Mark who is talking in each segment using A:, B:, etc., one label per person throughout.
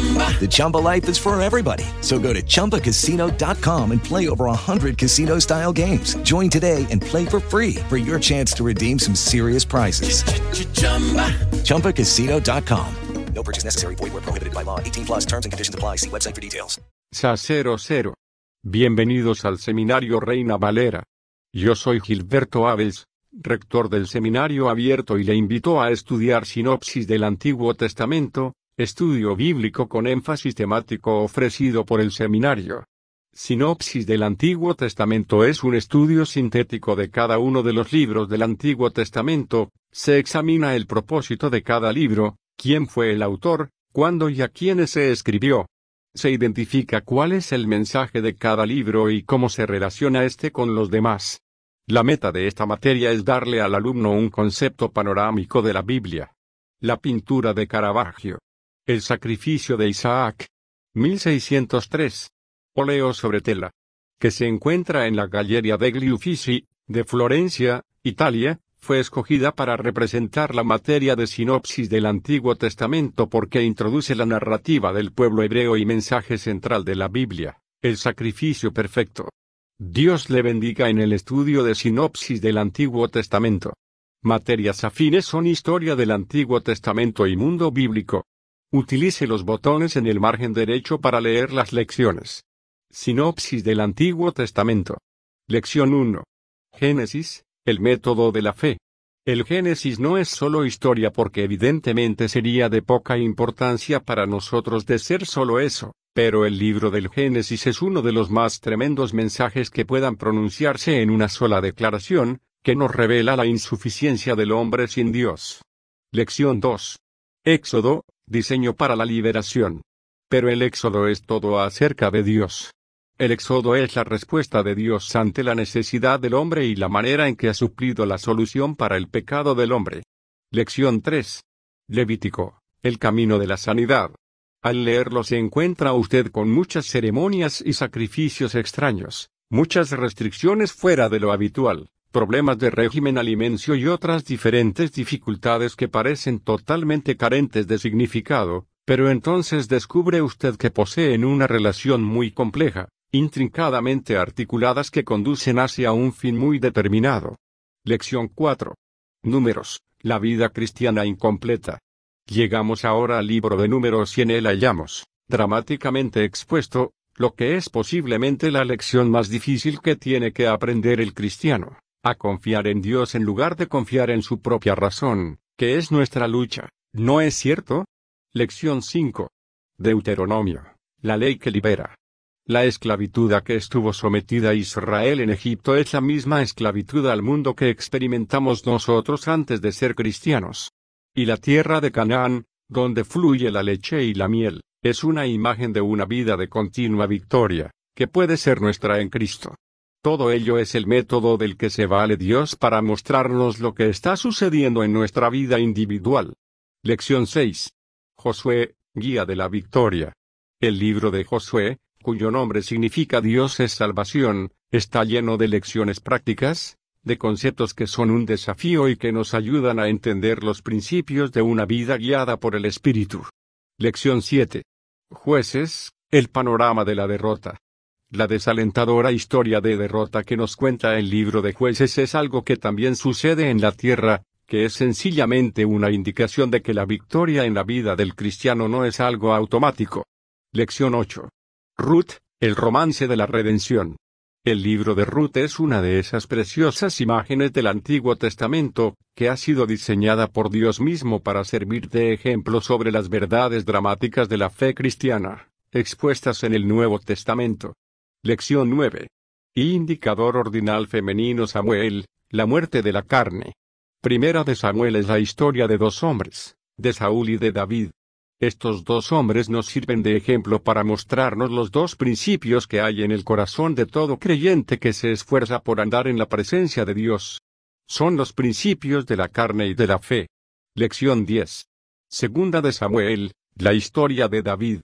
A: The Chumba life is for everybody. So go to ChumbaCasino.com and play over 100 casino style games. Join today and play for free for your chance to redeem some serious prizes. ChumbaCasino.com.
B: No purchase necessary. Void where prohibited by law. 18 plus terms and conditions apply. See website for details.
C: Sacero cero. Bienvenidos al Seminario Reina Valera. Yo soy Gilberto Abels, rector del Seminario Abierto y le invito a estudiar sinopsis del Antiguo Testamento, estudio bíblico con énfasis temático ofrecido por el seminario. Sinopsis del Antiguo Testamento es un estudio sintético de cada uno de los libros del Antiguo Testamento, se examina el propósito de cada libro, quién fue el autor, cuándo y a quiénes se escribió. Se identifica cuál es el mensaje de cada libro y cómo se relaciona este con los demás. La meta de esta materia es darle al alumno un concepto panorámico de la Biblia. La pintura de Caravaggio. El sacrificio de Isaac. 1603. Óleo sobre tela. Que se encuentra en la Galleria degli Uffizi, de Florencia, Italia, fue escogida para representar la materia de sinopsis del Antiguo Testamento porque introduce la narrativa del pueblo hebreo y mensaje central de la Biblia, el sacrificio perfecto. Dios le bendiga en el estudio de sinopsis del Antiguo Testamento. Materias afines son historia del Antiguo Testamento y mundo bíblico. Utilice los botones en el margen derecho para leer las lecciones. Sinopsis del Antiguo Testamento. Lección 1. Génesis, el método de la fe. El Génesis no es solo historia porque evidentemente sería de poca importancia para nosotros de ser solo eso, pero el libro del Génesis es uno de los más tremendos mensajes que puedan pronunciarse en una sola declaración, que nos revela la insuficiencia del hombre sin Dios. Lección 2. Éxodo, diseño para la liberación. Pero el éxodo es todo acerca de Dios. El éxodo es la respuesta de Dios ante la necesidad del hombre y la manera en que ha suplido la solución para el pecado del hombre. Lección 3. Levítico, el camino de la sanidad. Al leerlo se encuentra usted con muchas ceremonias y sacrificios extraños, muchas restricciones fuera de lo habitual, problemas de régimen alimenticio y otras diferentes dificultades que parecen totalmente carentes de significado, pero entonces descubre usted que poseen una relación muy compleja, intrincadamente articuladas que conducen hacia un fin muy determinado. Lección 4. Números, la vida cristiana incompleta. Llegamos ahora al libro de números y en él hallamos, dramáticamente expuesto, lo que es posiblemente la lección más difícil que tiene que aprender el cristiano a confiar en Dios en lugar de confiar en su propia razón, que es nuestra lucha, ¿no es cierto? Lección 5. Deuteronomio. La ley que libera. La esclavitud a que estuvo sometida Israel en Egipto es la misma esclavitud al mundo que experimentamos nosotros antes de ser cristianos. Y la tierra de Canaán, donde fluye la leche y la miel, es una imagen de una vida de continua victoria, que puede ser nuestra en Cristo. Todo ello es el método del que se vale Dios para mostrarnos lo que está sucediendo en nuestra vida individual. Lección 6. Josué, Guía de la Victoria. El libro de Josué, cuyo nombre significa Dios es salvación, está lleno de lecciones prácticas, de conceptos que son un desafío y que nos ayudan a entender los principios de una vida guiada por el Espíritu. Lección 7. Jueces, el panorama de la derrota. La desalentadora historia de derrota que nos cuenta el libro de jueces es algo que también sucede en la tierra, que es sencillamente una indicación de que la victoria en la vida del cristiano no es algo automático. Lección 8. Ruth, el romance de la redención. El libro de Ruth es una de esas preciosas imágenes del Antiguo Testamento, que ha sido diseñada por Dios mismo para servir de ejemplo sobre las verdades dramáticas de la fe cristiana expuestas en el Nuevo Testamento. Lección 9. Indicador ordinal femenino Samuel, la muerte de la carne. Primera de Samuel es la historia de dos hombres, de Saúl y de David. Estos dos hombres nos sirven de ejemplo para mostrarnos los dos principios que hay en el corazón de todo creyente que se esfuerza por andar en la presencia de Dios. Son los principios de la carne y de la fe. Lección 10. Segunda de Samuel, la historia de David.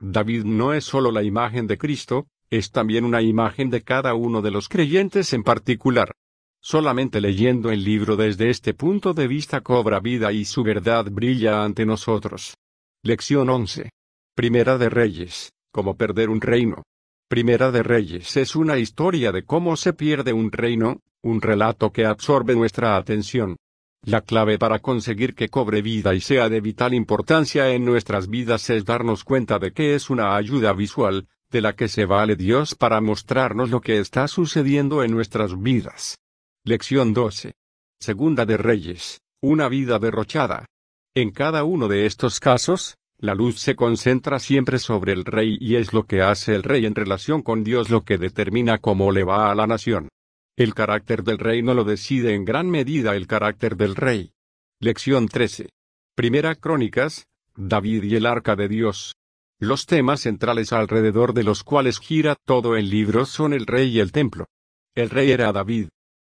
C: David no es solo la imagen de Cristo, es también una imagen de cada uno de los creyentes en particular. Solamente leyendo el libro desde este punto de vista cobra vida y su verdad brilla ante nosotros. Lección 11. Primera de Reyes, cómo perder un reino. Primera de Reyes es una historia de cómo se pierde un reino, un relato que absorbe nuestra atención. La clave para conseguir que cobre vida y sea de vital importancia en nuestras vidas es darnos cuenta de que es una ayuda visual, de la que se vale Dios para mostrarnos lo que está sucediendo en nuestras vidas. Lección 12. Segunda de Reyes, una vida derrochada. En cada uno de estos casos, la luz se concentra siempre sobre el rey y es lo que hace el rey en relación con Dios lo que determina cómo le va a la nación. El carácter del rey no lo decide en gran medida el carácter del rey. Lección 13. Primera Crónicas, David y el Arca de Dios. Los temas centrales alrededor de los cuales gira todo el libro son el rey y el templo. El rey era David.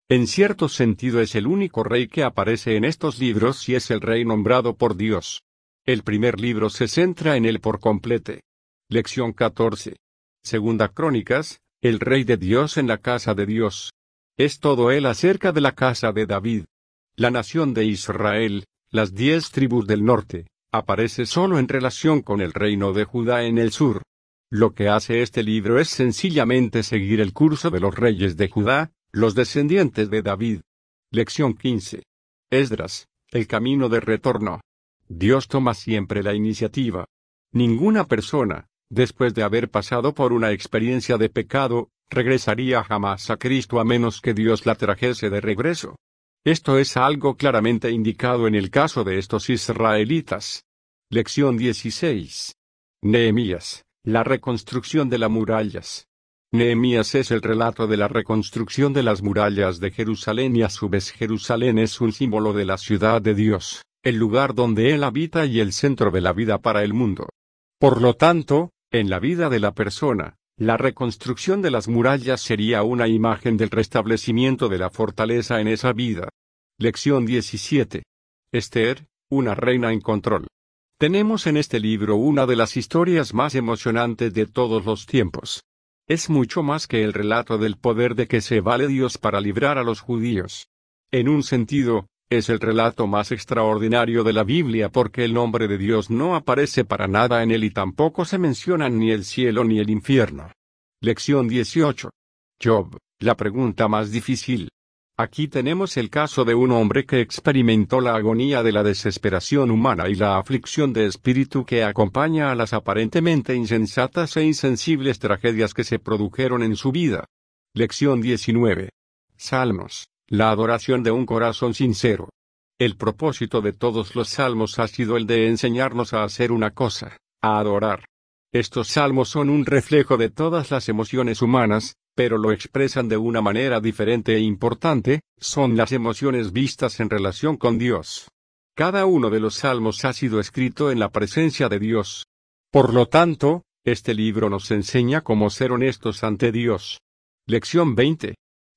C: En cierto sentido es el único rey que aparece en estos libros y es el rey nombrado por Dios. El primer libro se centra en él por complete. Lección 14. Segunda Crónicas, el rey de Dios en la casa de Dios. Es todo él acerca de la casa de David. La nación de Israel, las diez tribus del norte, aparece solo en relación con el reino de Judá en el sur. Lo que hace este libro es sencillamente seguir el curso de los reyes de Judá, los descendientes de David. Lección 15. Esdras, el camino de retorno. Dios toma siempre la iniciativa. Ninguna persona, después de haber pasado por una experiencia de pecado, regresaría jamás a Cristo a menos que Dios la trajese de regreso. Esto es algo claramente indicado en el caso de estos israelitas. Lección 16. Nehemías, la reconstrucción de las murallas. Nehemías es el relato de la reconstrucción de las murallas de Jerusalén y a su vez Jerusalén es un símbolo de la ciudad de Dios, el lugar donde Él habita y el centro de la vida para el mundo. Por lo tanto, en la vida de la persona, la reconstrucción de las murallas sería una imagen del restablecimiento de la fortaleza en esa vida. Lección 17. Esther, una reina en control. Tenemos en este libro una de las historias más emocionantes de todos los tiempos. Es mucho más que el relato del poder de que se vale Dios para librar a los judíos. En un sentido, es el relato más extraordinario de la Biblia porque el nombre de Dios no aparece para nada en él y tampoco se mencionan ni el cielo ni el infierno. Lección 18. Job, la pregunta más difícil. Aquí tenemos el caso de un hombre que experimentó la agonía de la desesperación humana y la aflicción de espíritu que acompaña a las aparentemente insensatas e insensibles tragedias que se produjeron en su vida. Lección 19. Salmos. La adoración de un corazón sincero. El propósito de todos los salmos ha sido el de enseñarnos a hacer una cosa, a adorar. Estos salmos son un reflejo de todas las emociones humanas, pero lo expresan de una manera diferente e importante, son las emociones vistas en relación con Dios. Cada uno de los salmos ha sido escrito en la presencia de Dios. Por lo tanto, este libro nos enseña cómo ser honestos ante Dios. Lección 20.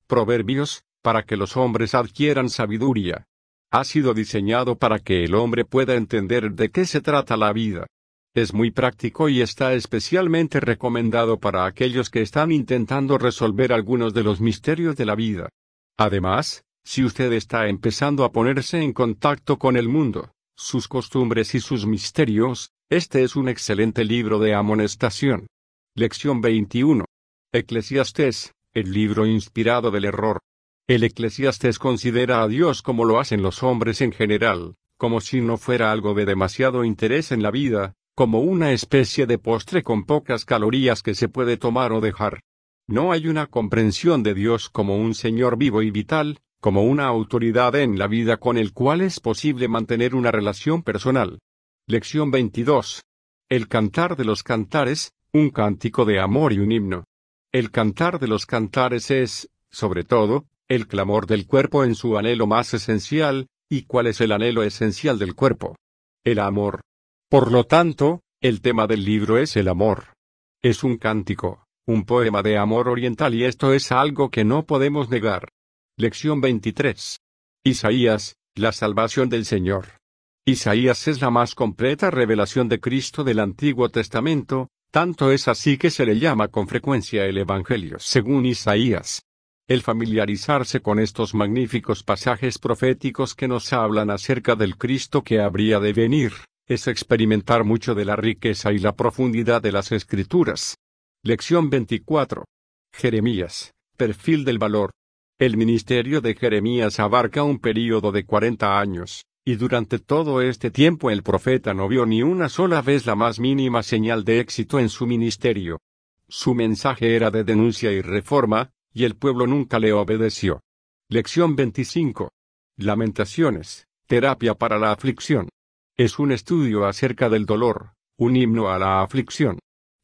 C: Proverbios, para que los hombres adquieran sabiduría. Ha sido diseñado para que el hombre pueda entender de qué se trata la vida. Es muy práctico y está especialmente recomendado para aquellos que están intentando resolver algunos de los misterios de la vida. Además, si usted está empezando a ponerse en contacto con el mundo, sus costumbres y sus misterios, este es un excelente libro de amonestación. Lección 21. Eclesiastés, el libro inspirado del error. El eclesiastés considera a Dios como lo hacen los hombres en general, como si no fuera algo de demasiado interés en la vida, como una especie de postre con pocas calorías que se puede tomar o dejar. No hay una comprensión de Dios como un Señor vivo y vital, como una autoridad en la vida con el cual es posible mantener una relación personal. Lección 22. El cantar de los cantares, un cántico de amor y un himno. El cantar de los cantares es, sobre todo, el clamor del cuerpo en su anhelo más esencial, ¿y cuál es el anhelo esencial del cuerpo? El amor. Por lo tanto, el tema del libro es el amor. Es un cántico, un poema de amor oriental y esto es algo que no podemos negar. Lección 23. Isaías, la salvación del Señor. Isaías es la más completa revelación de Cristo del Antiguo Testamento, tanto es así que se le llama con frecuencia el Evangelio según Isaías. El familiarizarse con estos magníficos pasajes proféticos que nos hablan acerca del Cristo que habría de venir, es experimentar mucho de la riqueza y la profundidad de las Escrituras. Lección 24. Jeremías. Perfil del valor. El ministerio de Jeremías abarca un período de 40 años, y durante todo este tiempo el profeta no vio ni una sola vez la más mínima señal de éxito en su ministerio. Su mensaje era de denuncia y reforma, y el pueblo nunca le obedeció. Lección 25. Lamentaciones. Terapia para la aflicción. Es un estudio acerca del dolor, un himno a la aflicción.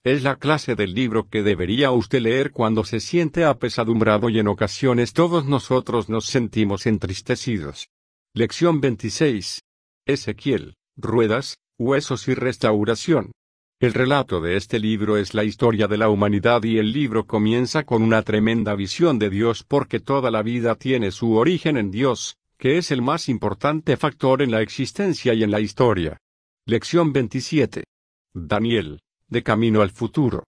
C: Es la clase del libro que debería usted leer cuando se siente apesadumbrado y en ocasiones todos nosotros nos sentimos entristecidos. Lección 26. Ezequiel, ruedas, huesos y restauración. El relato de este libro es la historia de la humanidad y el libro comienza con una tremenda visión de Dios porque toda la vida tiene su origen en Dios, que es el más importante factor en la existencia y en la historia. Lección 27. Daniel, de camino al futuro.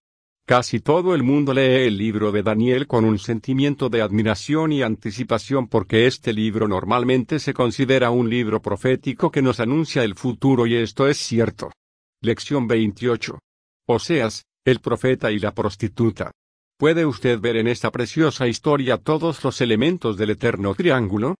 C: Casi todo el mundo lee el libro de Daniel con un sentimiento de admiración y anticipación porque este libro normalmente se considera un libro profético que nos anuncia el futuro y esto es cierto. Lección 28. Oseas, el profeta y la prostituta. ¿Puede usted ver en esta preciosa historia todos los elementos del eterno triángulo?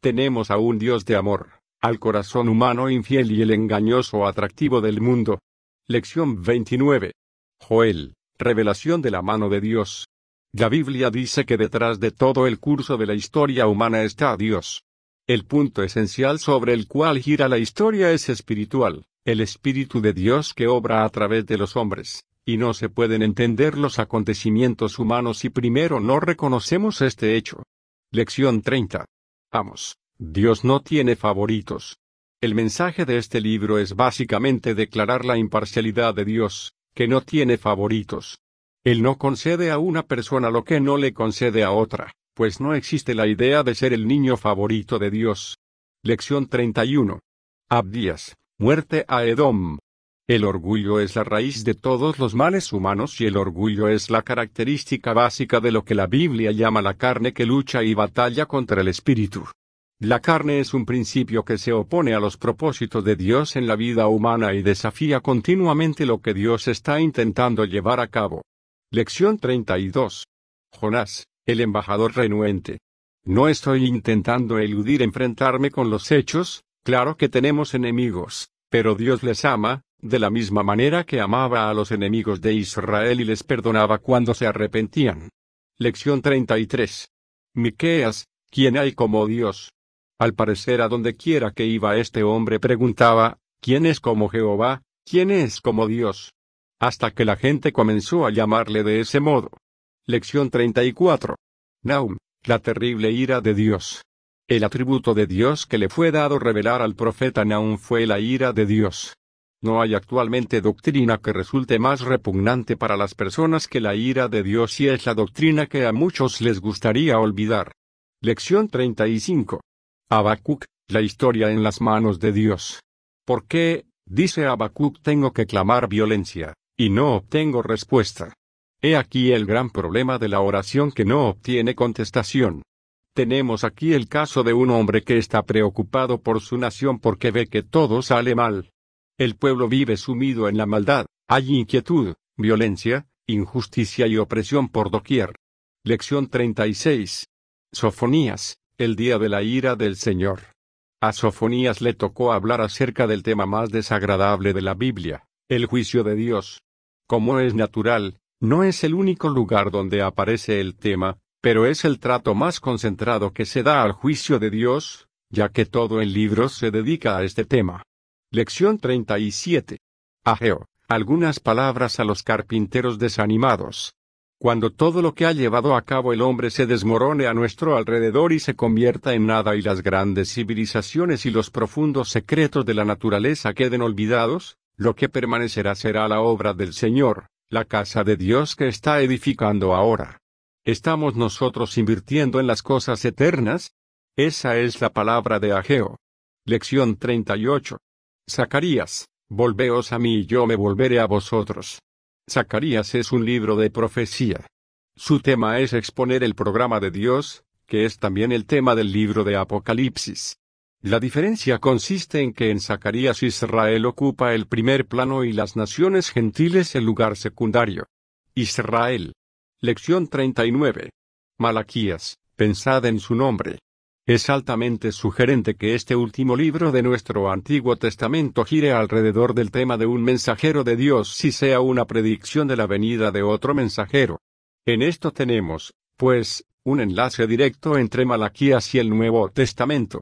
C: Tenemos a un Dios de amor, al corazón humano infiel y el engañoso atractivo del mundo. Lección 29. Joel, revelación de la mano de Dios. La Biblia dice que detrás de todo el curso de la historia humana está Dios. El punto esencial sobre el cual gira la historia es espiritual, el Espíritu de Dios que obra a través de los hombres, y no se pueden entender los acontecimientos humanos si primero no reconocemos este hecho. Lección 30. Vamos, Dios no tiene favoritos. El mensaje de este libro es básicamente declarar la imparcialidad de Dios, que no tiene favoritos. Él no concede a una persona lo que no le concede a otra, pues no existe la idea de ser el niño favorito de Dios. Lección 31. Abdías, muerte a Edom. El orgullo es la raíz de todos los males humanos y el orgullo es la característica básica de lo que la Biblia llama la carne que lucha y batalla contra el espíritu. La carne es un principio que se opone a los propósitos de Dios en la vida humana y desafía continuamente lo que Dios está intentando llevar a cabo. Lección 32. Jonás, el embajador renuente. No estoy intentando eludir enfrentarme con los hechos, claro que tenemos enemigos, pero Dios les ama, de la misma manera que amaba a los enemigos de Israel y les perdonaba cuando se arrepentían. Lección 33. Miqueas, ¿quién hay como Dios? Al parecer a donde quiera que iba este hombre preguntaba, ¿quién es como Jehová? ¿quién es como Dios? Hasta que la gente comenzó a llamarle de ese modo. Lección 34. Naum, la terrible ira de Dios. El atributo de Dios que le fue dado revelar al profeta Naum fue la ira de Dios. No hay actualmente doctrina que resulte más repugnante para las personas que la ira de Dios y es la doctrina que a muchos les gustaría olvidar. Lección 35. Habacuc, la historia en las manos de Dios. ¿Por qué, dice Habacuc, tengo que clamar violencia, y no obtengo respuesta? He aquí el gran problema de la oración que no obtiene contestación. Tenemos aquí el caso de un hombre que está preocupado por su nación porque ve que todo sale mal, el pueblo vive sumido en la maldad, hay inquietud, violencia, injusticia y opresión por doquier. Lección 36. Sofonías, el día de la ira del Señor. A Sofonías le tocó hablar acerca del tema más desagradable de la Biblia, el juicio de Dios. Como es natural, no es el único lugar donde aparece el tema, pero es el trato más concentrado que se da al juicio de Dios, ya que todo el libro se dedica a este tema. Lección 37. Ageo, Algunas palabras a los carpinteros desanimados. Cuando todo lo que ha llevado a cabo el hombre se desmorone a nuestro alrededor y se convierta en nada y las grandes civilizaciones y los profundos secretos de la naturaleza queden olvidados, lo que permanecerá será la obra del Señor, la casa de Dios que está edificando ahora. ¿Estamos nosotros invirtiendo en las cosas eternas? Esa es la palabra de Ageo. Lección 38. Zacarías, volveos a mí y yo me volveré a vosotros. Zacarías es un libro de profecía. Su tema es exponer el programa de Dios, que es también el tema del libro de Apocalipsis. La diferencia consiste en que en Zacarías Israel ocupa el primer plano y las naciones gentiles el lugar secundario. Israel. Lección 39. Malaquías, pensad en su nombre. Es altamente sugerente que este último libro de nuestro Antiguo Testamento gire alrededor del tema de un mensajero de Dios si sea una predicción de la venida de otro mensajero. En esto tenemos, pues, un enlace directo entre Malaquías y el Nuevo Testamento.